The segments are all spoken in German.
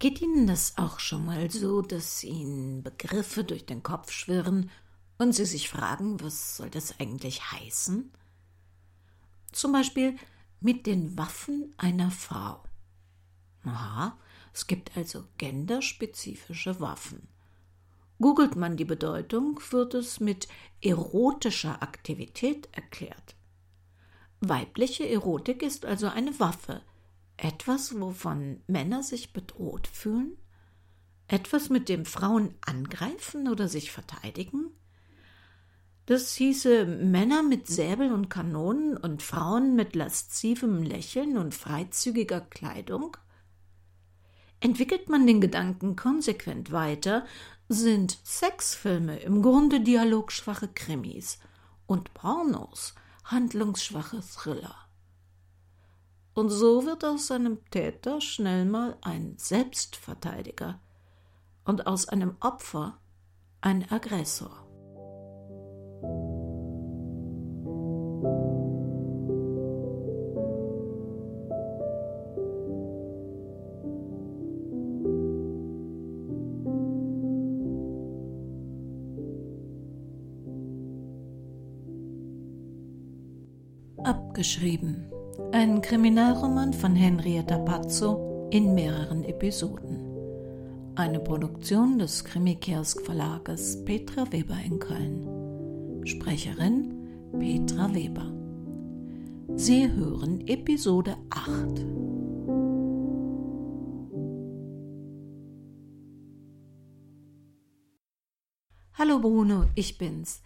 Geht Ihnen das auch schon mal so, dass Ihnen Begriffe durch den Kopf schwirren und Sie sich fragen, was soll das eigentlich heißen? Zum Beispiel mit den Waffen einer Frau. Aha, es gibt also genderspezifische Waffen. Googelt man die Bedeutung, wird es mit erotischer Aktivität erklärt. Weibliche Erotik ist also eine Waffe, etwas, wovon Männer sich bedroht fühlen? Etwas, mit dem Frauen angreifen oder sich verteidigen? Das hieße Männer mit Säbel und Kanonen und Frauen mit laszivem Lächeln und freizügiger Kleidung? Entwickelt man den Gedanken konsequent weiter, sind Sexfilme im Grunde dialogschwache Krimis und Pornos handlungsschwache Thriller. Und so wird aus einem Täter schnell mal ein Selbstverteidiger und aus einem Opfer ein Aggressor. Abgeschrieben ein Kriminalroman von Henrietta Pazzo in mehreren Episoden. Eine Produktion des Krimikiosk Verlages Petra Weber in Köln. Sprecherin Petra Weber. Sie hören Episode 8. Hallo Bruno, ich bin's.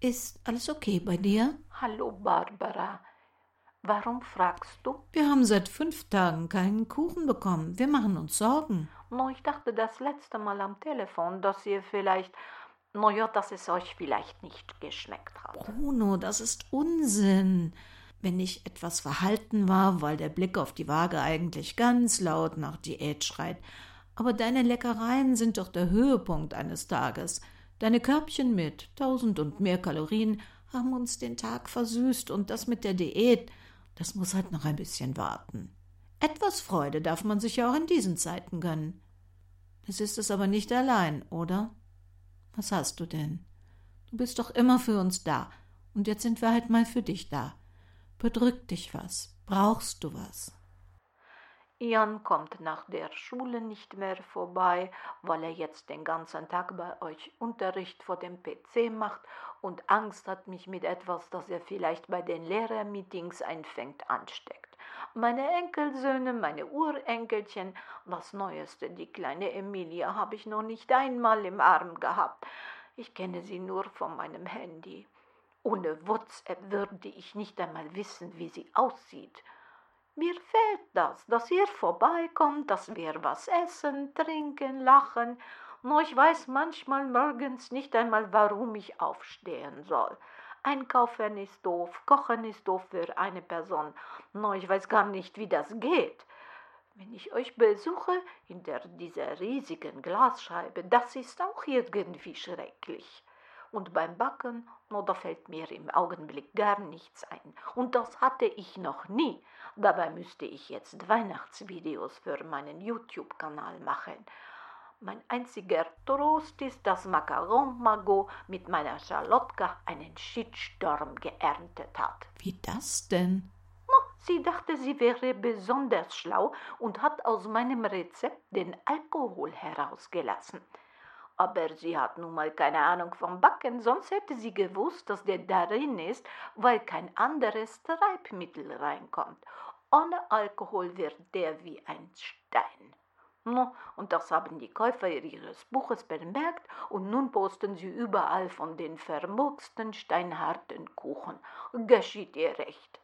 Ist alles okay bei dir? Hallo Barbara. Warum fragst du? Wir haben seit fünf Tagen keinen Kuchen bekommen. Wir machen uns Sorgen. No, ich dachte das letzte Mal am Telefon, dass ihr vielleicht. No ja, dass es euch vielleicht nicht geschmeckt hat. Bruno, das ist Unsinn. Wenn ich etwas verhalten war, weil der Blick auf die Waage eigentlich ganz laut nach Diät schreit. Aber deine Leckereien sind doch der Höhepunkt eines Tages. Deine Körbchen mit tausend und mehr Kalorien haben uns den Tag versüßt und das mit der Diät. Das muss halt noch ein bisschen warten. Etwas Freude darf man sich ja auch in diesen Zeiten gönnen. Es ist es aber nicht allein, oder? Was hast du denn? Du bist doch immer für uns da, und jetzt sind wir halt mal für dich da. Bedrückt dich was? Brauchst du was? Jan kommt nach der Schule nicht mehr vorbei, weil er jetzt den ganzen Tag bei euch Unterricht vor dem PC macht und Angst hat, mich mit etwas, das er vielleicht bei den Lehrermeetings einfängt, ansteckt. Meine Enkelsöhne, meine Urenkelchen, das Neueste, die kleine Emilia, habe ich noch nicht einmal im Arm gehabt. Ich kenne sie nur von meinem Handy. Ohne WhatsApp würde ich nicht einmal wissen, wie sie aussieht. Mir fehlt das, dass ihr vorbeikommt, dass wir was essen, trinken, lachen. Nur ich weiß manchmal morgens nicht einmal, warum ich aufstehen soll. Einkaufen ist doof, kochen ist doof für eine Person. Nur ich weiß gar nicht, wie das geht. Wenn ich euch besuche hinter dieser riesigen Glasscheibe, das ist auch irgendwie schrecklich. Und beim Backen, no, da fällt mir im Augenblick gar nichts ein. Und das hatte ich noch nie. Dabei müsste ich jetzt Weihnachtsvideos für meinen YouTube-Kanal machen. Mein einziger Trost ist, dass Macaron Magot mit meiner Charlotka einen Shitstorm geerntet hat. Wie das denn? Sie dachte, sie wäre besonders schlau und hat aus meinem Rezept den Alkohol herausgelassen aber sie hat nun mal keine Ahnung vom Backen, sonst hätte sie gewusst, dass der darin ist, weil kein anderes Treibmittel reinkommt. Ohne Alkohol wird der wie ein Stein. No, und das haben die Käufer ihres Buches bemerkt und nun posten sie überall von den vermurksten steinharten Kuchen. Geschieht ihr recht.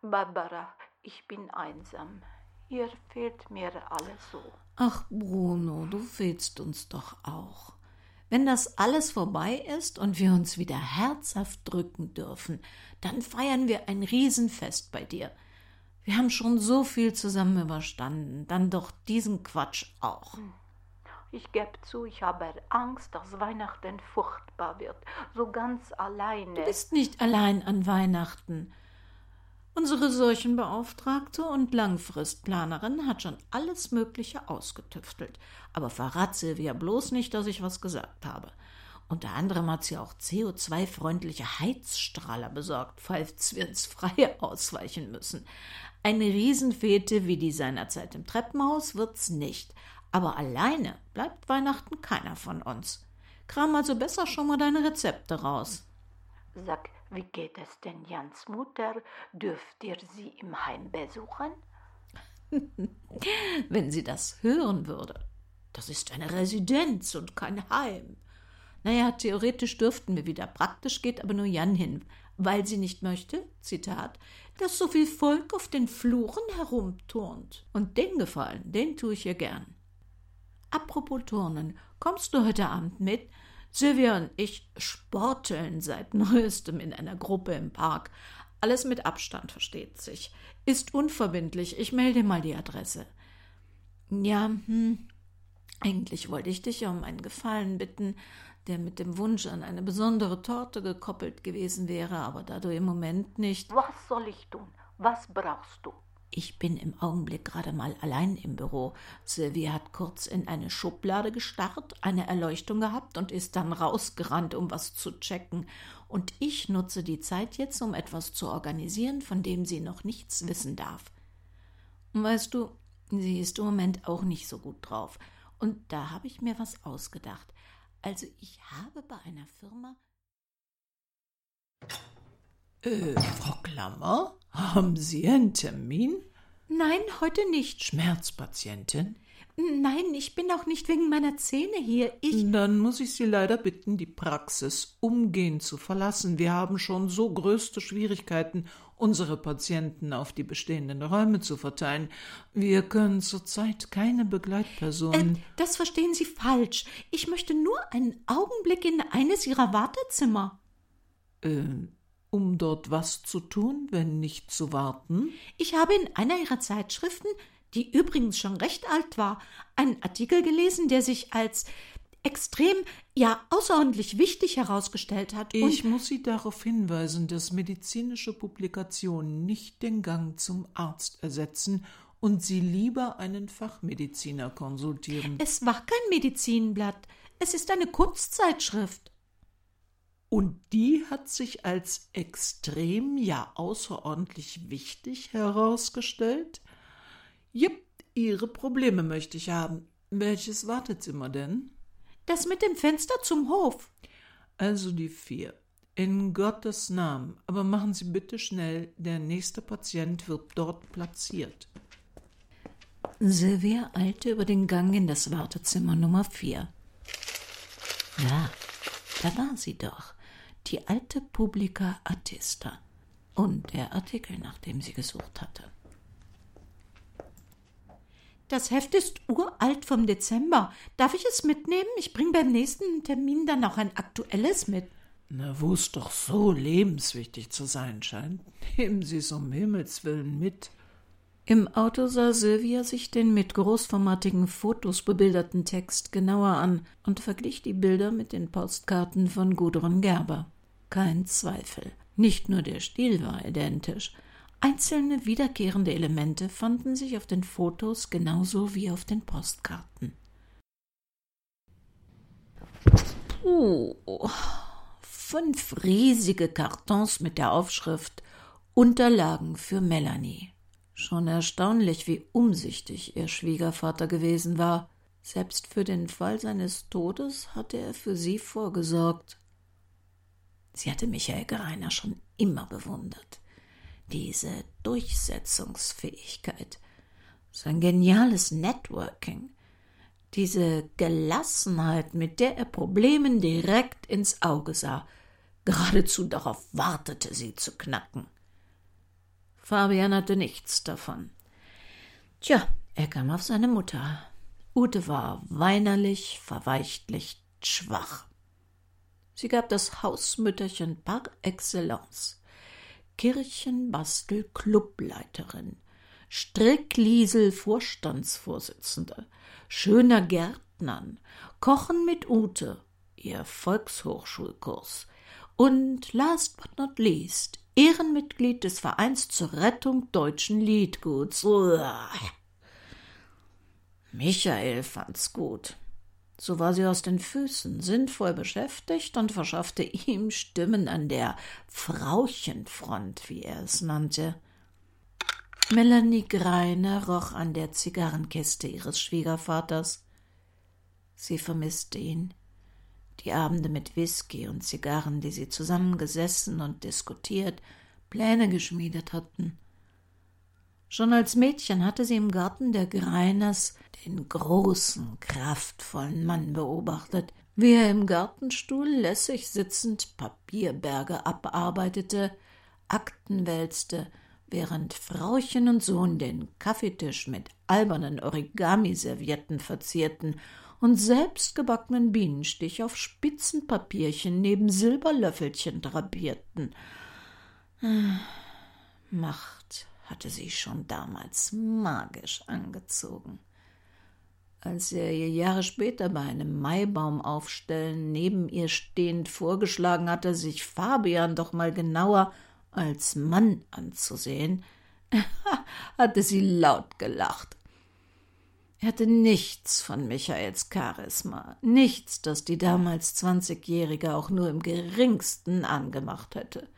Barbara, ich bin einsam. Ihr fehlt mir alles so. Ach, Bruno, du fehlst uns doch auch. Wenn das alles vorbei ist und wir uns wieder herzhaft drücken dürfen, dann feiern wir ein Riesenfest bei dir. Wir haben schon so viel zusammen überstanden, dann doch diesen Quatsch auch. Ich gebe zu, ich habe Angst, dass Weihnachten furchtbar wird, so ganz alleine. Du bist nicht allein an Weihnachten. Unsere Seuchenbeauftragte und Langfristplanerin hat schon alles Mögliche ausgetüftelt. Aber verrat Silvia bloß nicht, dass ich was gesagt habe. Unter anderem hat sie auch CO2-freundliche Heizstrahler besorgt, falls wir ins Freie ausweichen müssen. Eine Riesenfete wie die seinerzeit im Treppenhaus wird's nicht. Aber alleine bleibt Weihnachten keiner von uns. Kram also besser schon mal deine Rezepte raus. Sag, wie geht es denn Jans Mutter? Dürft ihr sie im Heim besuchen? Wenn sie das hören würde. Das ist eine Residenz und kein Heim. Naja, theoretisch dürften wir wieder, praktisch geht aber nur Jan hin, weil sie nicht möchte, Zitat, dass so viel Volk auf den Fluren herumturnt. Und den Gefallen, den tue ich ihr gern. Apropos Turnen, kommst du heute Abend mit? Sylvia und ich sporteln seit neuestem in einer Gruppe im Park. Alles mit Abstand, versteht sich. Ist unverbindlich. Ich melde mal die Adresse. Ja, hm. Eigentlich wollte ich dich um einen Gefallen bitten der mit dem Wunsch an eine besondere Torte gekoppelt gewesen wäre, aber da du im Moment nicht. Was soll ich tun? Was brauchst du? Ich bin im Augenblick gerade mal allein im Büro. Sylvie hat kurz in eine Schublade gestarrt, eine Erleuchtung gehabt und ist dann rausgerannt, um was zu checken. Und ich nutze die Zeit jetzt, um etwas zu organisieren, von dem sie noch nichts wissen darf. Weißt du, sie ist im Moment auch nicht so gut drauf. Und da habe ich mir was ausgedacht. Also ich habe bei einer Firma. Äh, Frau Klammer, haben Sie einen Termin? Nein, heute nicht. Schmerzpatientin? Nein, ich bin auch nicht wegen meiner Zähne hier. Ich. Dann muss ich Sie leider bitten, die Praxis umgehend zu verlassen. Wir haben schon so größte Schwierigkeiten, unsere Patienten auf die bestehenden Räume zu verteilen. Wir können zurzeit keine Begleitpersonen. Äh, das verstehen Sie falsch. Ich möchte nur einen Augenblick in eines Ihrer Wartezimmer. Äh, um dort was zu tun, wenn nicht zu warten? Ich habe in einer Ihrer Zeitschriften die übrigens schon recht alt war, einen Artikel gelesen, der sich als extrem, ja außerordentlich wichtig herausgestellt hat. ich muss Sie darauf hinweisen, dass medizinische Publikationen nicht den Gang zum Arzt ersetzen und Sie lieber einen Fachmediziner konsultieren. Es war kein Medizinblatt, es ist eine Kunstzeitschrift. Und die hat sich als extrem, ja außerordentlich wichtig herausgestellt? Jipp, Ihre Probleme möchte ich haben. Welches Wartezimmer denn? Das mit dem Fenster zum Hof. Also die vier. In Gottes Namen. Aber machen Sie bitte schnell, der nächste Patient wird dort platziert. Silvia eilte über den Gang in das Wartezimmer Nummer vier. Ja, da war sie doch, die alte Publica Artista und der Artikel, nach dem sie gesucht hatte. Das Heft ist uralt vom Dezember. Darf ich es mitnehmen? Ich bringe beim nächsten Termin dann auch ein aktuelles mit. Na, wo es doch so lebenswichtig zu sein scheint, nehmen Sie es um Himmels willen mit. Im Auto sah Sylvia sich den mit großformatigen Fotos bebilderten Text genauer an und verglich die Bilder mit den Postkarten von Gudrun Gerber. Kein Zweifel. Nicht nur der Stil war identisch, Einzelne wiederkehrende Elemente fanden sich auf den Fotos genauso wie auf den Postkarten. Puh, fünf riesige Kartons mit der Aufschrift Unterlagen für Melanie. Schon erstaunlich, wie umsichtig ihr Schwiegervater gewesen war. Selbst für den Fall seines Todes hatte er für sie vorgesorgt. Sie hatte Michael Greiner schon immer bewundert diese Durchsetzungsfähigkeit, sein geniales Networking, diese Gelassenheit, mit der er Problemen direkt ins Auge sah, geradezu darauf wartete, sie zu knacken. Fabian hatte nichts davon. Tja, er kam auf seine Mutter. Ute war weinerlich, verweichtlicht, schwach. Sie gab das Hausmütterchen par excellence. Kirchenbastel-Clubleiterin, Strickliesel-Vorstandsvorsitzende, schöner Gärtnern, Kochen mit Ute, ihr Volkshochschulkurs und last but not least Ehrenmitglied des Vereins zur Rettung deutschen Liedguts. Uah. Michael fand's gut. So war sie aus den Füßen, sinnvoll beschäftigt und verschaffte ihm Stimmen an der Frauchenfront, wie er es nannte. Melanie Greiner roch an der Zigarrenkiste ihres Schwiegervaters. Sie vermisste ihn. Die Abende mit Whisky und Zigarren, die sie zusammengesessen und diskutiert, Pläne geschmiedet hatten. Schon als Mädchen hatte sie im Garten der Greiners den großen, kraftvollen Mann beobachtet, wie er im Gartenstuhl lässig sitzend Papierberge abarbeitete, Akten wälzte, während Frauchen und Sohn den Kaffeetisch mit albernen Origami-Servietten verzierten und selbstgebackenen Bienenstich auf Spitzenpapierchen neben Silberlöffelchen drapierten. Macht hatte sie schon damals magisch angezogen. Als er ihr Jahre später bei einem Maibaumaufstellen neben ihr stehend vorgeschlagen hatte, sich Fabian doch mal genauer als Mann anzusehen, hatte sie laut gelacht. Er hatte nichts von Michaels Charisma, nichts, das die damals Zwanzigjährige auch nur im geringsten angemacht hätte.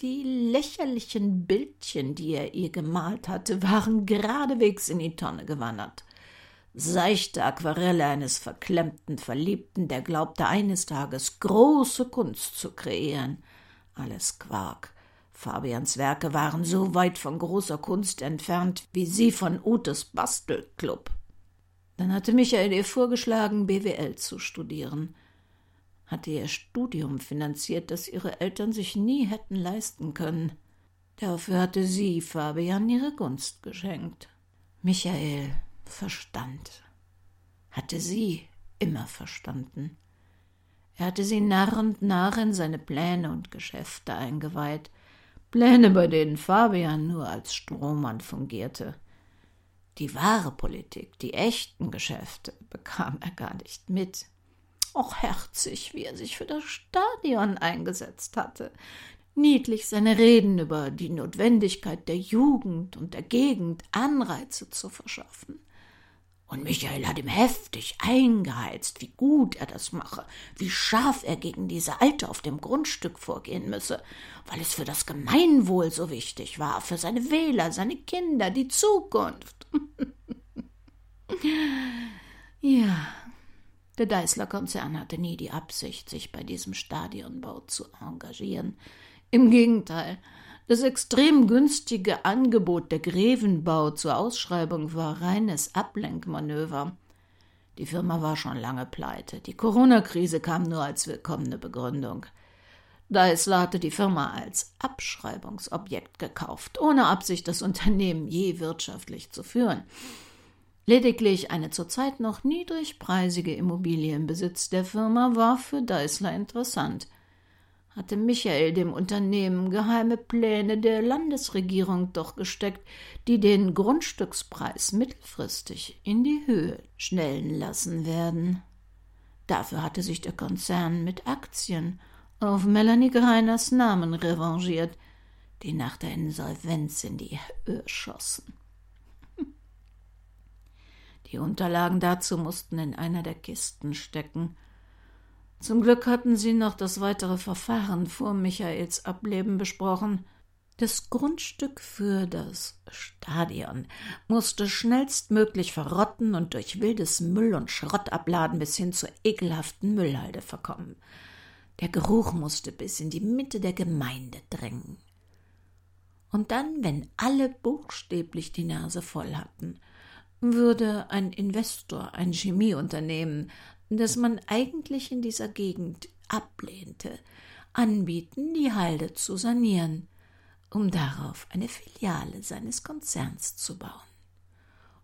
Die lächerlichen Bildchen, die er ihr gemalt hatte, waren geradewegs in die Tonne gewandert. Seichte Aquarelle eines verklemmten Verliebten, der glaubte eines Tages große Kunst zu kreieren. Alles Quark. Fabians Werke waren so weit von großer Kunst entfernt wie sie von Utes Bastelclub. Dann hatte Michael ihr vorgeschlagen, BWL zu studieren hatte ihr Studium finanziert, das ihre Eltern sich nie hätten leisten können. Dafür hatte sie Fabian ihre Gunst geschenkt. Michael verstand. Hatte sie immer verstanden. Er hatte sie nach und nach in seine Pläne und Geschäfte eingeweiht, Pläne, bei denen Fabian nur als Strohmann fungierte. Die wahre Politik, die echten Geschäfte bekam er gar nicht mit. Auch herzig, wie er sich für das Stadion eingesetzt hatte. Niedlich seine Reden über die Notwendigkeit der Jugend und der Gegend Anreize zu verschaffen. Und Michael hat ihm heftig eingeheizt, wie gut er das mache, wie scharf er gegen diese Alte auf dem Grundstück vorgehen müsse, weil es für das Gemeinwohl so wichtig war, für seine Wähler, seine Kinder, die Zukunft. ja, der Deißler-Konzern hatte nie die Absicht, sich bei diesem Stadionbau zu engagieren. Im Gegenteil, das extrem günstige Angebot der Grevenbau zur Ausschreibung war reines Ablenkmanöver. Die Firma war schon lange pleite. Die Corona-Krise kam nur als willkommene Begründung. Deißler hatte die Firma als Abschreibungsobjekt gekauft, ohne Absicht, das Unternehmen je wirtschaftlich zu führen. Lediglich eine zurzeit noch niedrigpreisige Immobilie im Besitz der Firma war für Deißler interessant. Hatte Michael dem Unternehmen geheime Pläne der Landesregierung doch gesteckt, die den Grundstückspreis mittelfristig in die Höhe schnellen lassen werden. Dafür hatte sich der Konzern mit Aktien auf Melanie Greiners Namen revanchiert, die nach der Insolvenz in die Höhe schossen. Die Unterlagen dazu mussten in einer der Kisten stecken. Zum Glück hatten sie noch das weitere Verfahren vor Michaels Ableben besprochen. Das Grundstück für das Stadion musste schnellstmöglich verrotten und durch wildes Müll- und Schrottabladen bis hin zur ekelhaften Müllhalde verkommen. Der Geruch musste bis in die Mitte der Gemeinde drängen. Und dann, wenn alle buchstäblich die Nase voll hatten, würde ein Investor ein Chemieunternehmen, das man eigentlich in dieser Gegend ablehnte, anbieten, die Halde zu sanieren, um darauf eine Filiale seines Konzerns zu bauen.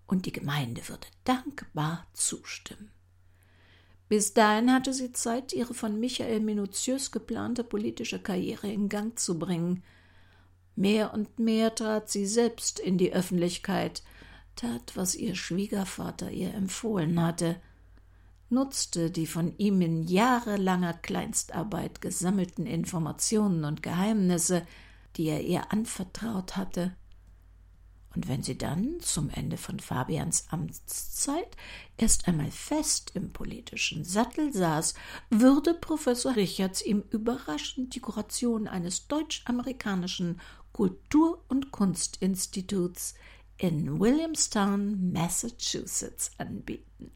Und die Gemeinde würde dankbar zustimmen. Bis dahin hatte sie Zeit, ihre von Michael minutiös geplante politische Karriere in Gang zu bringen. Mehr und mehr trat sie selbst in die Öffentlichkeit, tat, was ihr Schwiegervater ihr empfohlen hatte. Nutzte die von ihm in jahrelanger Kleinstarbeit gesammelten Informationen und Geheimnisse, die er ihr anvertraut hatte, und wenn sie dann zum Ende von Fabians Amtszeit erst einmal fest im politischen Sattel saß, würde Professor Richards ihm überraschend die Kuration eines deutsch-amerikanischen Kultur- und Kunstinstituts in Williamstown, Massachusetts anbieten.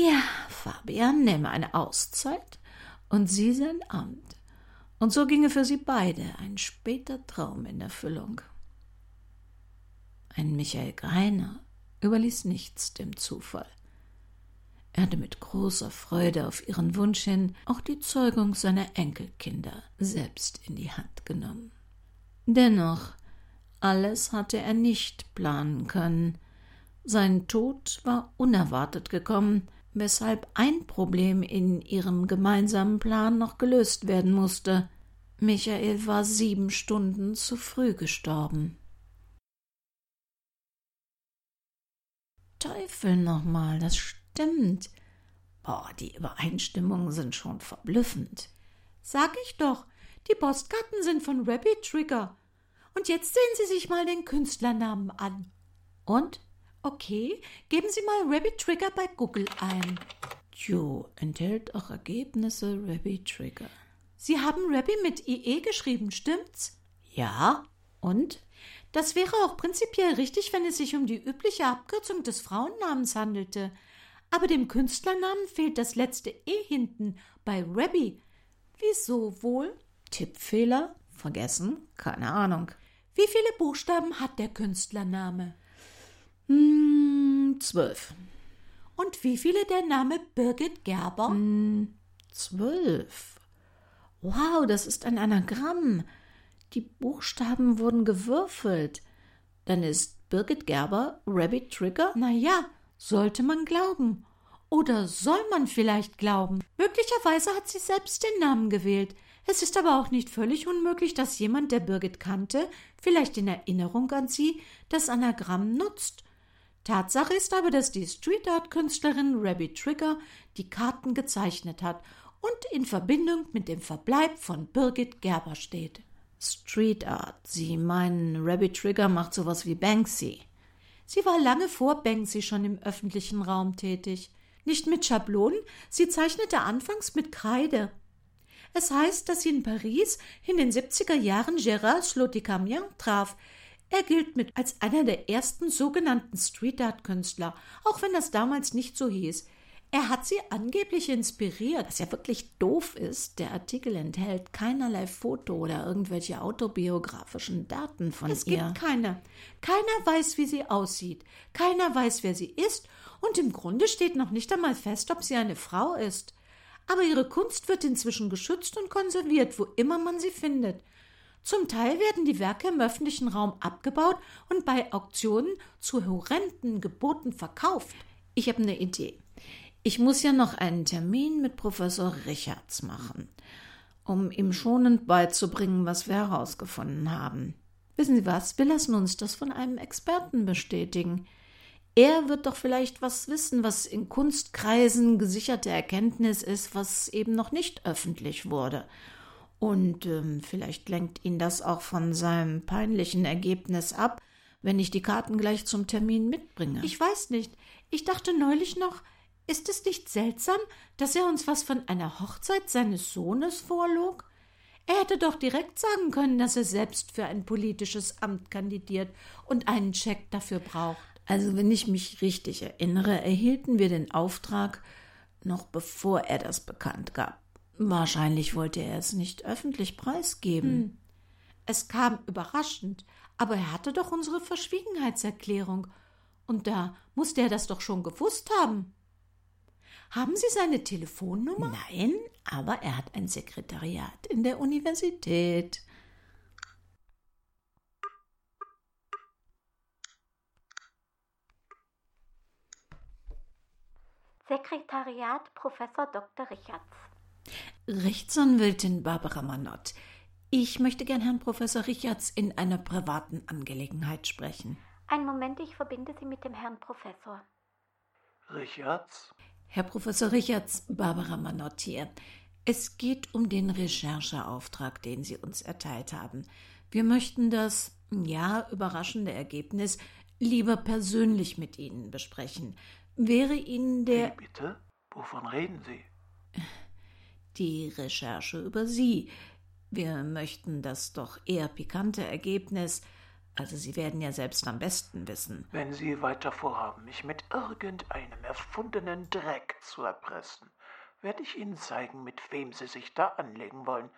Ja, Fabian nähme eine Auszeit und sie sein Amt. Und so ginge für sie beide ein später Traum in Erfüllung. Ein Michael Greiner überließ nichts dem Zufall. Er hatte mit großer Freude auf ihren Wunsch hin auch die Zeugung seiner Enkelkinder selbst in die Hand genommen. Dennoch, alles hatte er nicht planen können. Sein Tod war unerwartet gekommen, weshalb ein Problem in ihrem gemeinsamen Plan noch gelöst werden musste. Michael war sieben Stunden zu früh gestorben. Teufel nochmal, das stimmt. Boah, die Übereinstimmungen sind schon verblüffend. Sag ich doch, die Postkarten sind von Rabbit Trigger. Und jetzt sehen Sie sich mal den Künstlernamen an. Und? Okay, geben Sie mal Rabbit Trigger bei Google ein. Jo, enthält auch Ergebnisse Rabbit Trigger. Sie haben Rabbi mit IE geschrieben, stimmt's? Ja. Und? Das wäre auch prinzipiell richtig, wenn es sich um die übliche Abkürzung des Frauennamens handelte. Aber dem Künstlernamen fehlt das letzte E hinten bei Rabbi. Wieso wohl? Tippfehler? Vergessen? Keine Ahnung. Wie viele Buchstaben hat der Künstlername? Hm, zwölf. Und wie viele der Name Birgit Gerber? Hm, zwölf. Wow, das ist ein Anagramm. Die Buchstaben wurden gewürfelt. Dann ist Birgit Gerber Rabbit Trigger? Na ja, sollte man glauben. Oder soll man vielleicht glauben? Möglicherweise hat sie selbst den Namen gewählt. Es ist aber auch nicht völlig unmöglich, dass jemand, der Birgit kannte, vielleicht in Erinnerung an sie, das Anagramm nutzt. Tatsache ist aber, dass die Street Art Künstlerin Rabbit Trigger die Karten gezeichnet hat und in Verbindung mit dem Verbleib von Birgit Gerber steht. Street Art. Sie meinen, Rabbit Trigger macht sowas wie Banksy. Sie war lange vor Banksy schon im öffentlichen Raum tätig. Nicht mit Schablonen, sie zeichnete anfangs mit Kreide. Es heißt, dass sie in Paris in den 70er Jahren Gérard Sloticamien traf. Er gilt mit als einer der ersten sogenannten Street Art Künstler, auch wenn das damals nicht so hieß. Er hat sie angeblich inspiriert. Was ja wirklich doof ist, der Artikel enthält keinerlei Foto oder irgendwelche autobiografischen Daten von es ihr. Es gibt keine. Keiner weiß, wie sie aussieht. Keiner weiß, wer sie ist. Und im Grunde steht noch nicht einmal fest, ob sie eine Frau ist. Aber ihre Kunst wird inzwischen geschützt und konserviert, wo immer man sie findet. Zum Teil werden die Werke im öffentlichen Raum abgebaut und bei Auktionen zu horrenden Geboten verkauft. Ich habe eine Idee. Ich muss ja noch einen Termin mit Professor Richards machen, um ihm schonend beizubringen, was wir herausgefunden haben. Wissen Sie was? Wir lassen uns das von einem Experten bestätigen. Er wird doch vielleicht was wissen, was in Kunstkreisen gesicherte Erkenntnis ist, was eben noch nicht öffentlich wurde. Und ähm, vielleicht lenkt ihn das auch von seinem peinlichen Ergebnis ab, wenn ich die Karten gleich zum Termin mitbringe. Ich weiß nicht. Ich dachte neulich noch, ist es nicht seltsam, dass er uns was von einer Hochzeit seines Sohnes vorlog? Er hätte doch direkt sagen können, dass er selbst für ein politisches Amt kandidiert und einen Scheck dafür braucht. Also, wenn ich mich richtig erinnere, erhielten wir den Auftrag noch bevor er das bekannt gab. Wahrscheinlich wollte er es nicht öffentlich preisgeben. Hm. Es kam überraschend, aber er hatte doch unsere Verschwiegenheitserklärung. Und da musste er das doch schon gewusst haben. Haben Sie seine Telefonnummer? Nein, aber er hat ein Sekretariat in der Universität. Sekretariat Professor Dr. Richards. Rechtsanwältin Barbara Manott. Ich möchte gern Herrn Professor Richards in einer privaten Angelegenheit sprechen. Einen Moment, ich verbinde Sie mit dem Herrn Professor. Richards? Herr Professor Richards, Barbara Manott hier. Es geht um den Rechercheauftrag, den Sie uns erteilt haben. Wir möchten das, ja, überraschende Ergebnis lieber persönlich mit Ihnen besprechen. Wäre Ihnen der. Wie bitte? Wovon reden Sie? Die Recherche über Sie. Wir möchten das doch eher pikante Ergebnis. Also Sie werden ja selbst am besten wissen. Wenn Sie weiter vorhaben, mich mit irgendeinem erfundenen Dreck zu erpressen, werde ich Ihnen zeigen, mit wem Sie sich da anlegen wollen.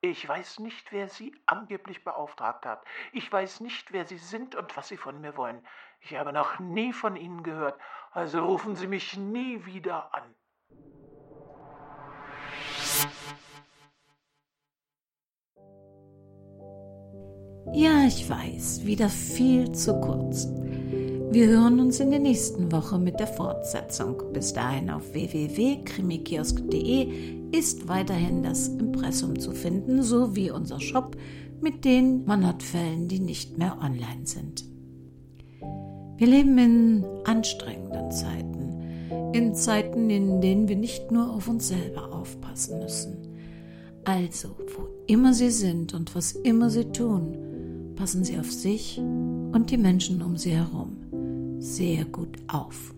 Ich weiß nicht, wer Sie angeblich beauftragt hat. Ich weiß nicht, wer Sie sind und was Sie von mir wollen. Ich habe noch nie von Ihnen gehört, also rufen Sie mich nie wieder an. Ja, ich weiß, wieder viel zu kurz. Wir hören uns in der nächsten Woche mit der Fortsetzung. Bis dahin auf www.krimikiosk.de ist weiterhin das Impressum zu finden, sowie unser Shop mit den Monatfällen, die nicht mehr online sind. Wir leben in anstrengenden Zeiten, in Zeiten, in denen wir nicht nur auf uns selber aufpassen müssen. Also, wo immer Sie sind und was immer Sie tun, passen Sie auf sich und die Menschen um Sie herum sehr gut auf.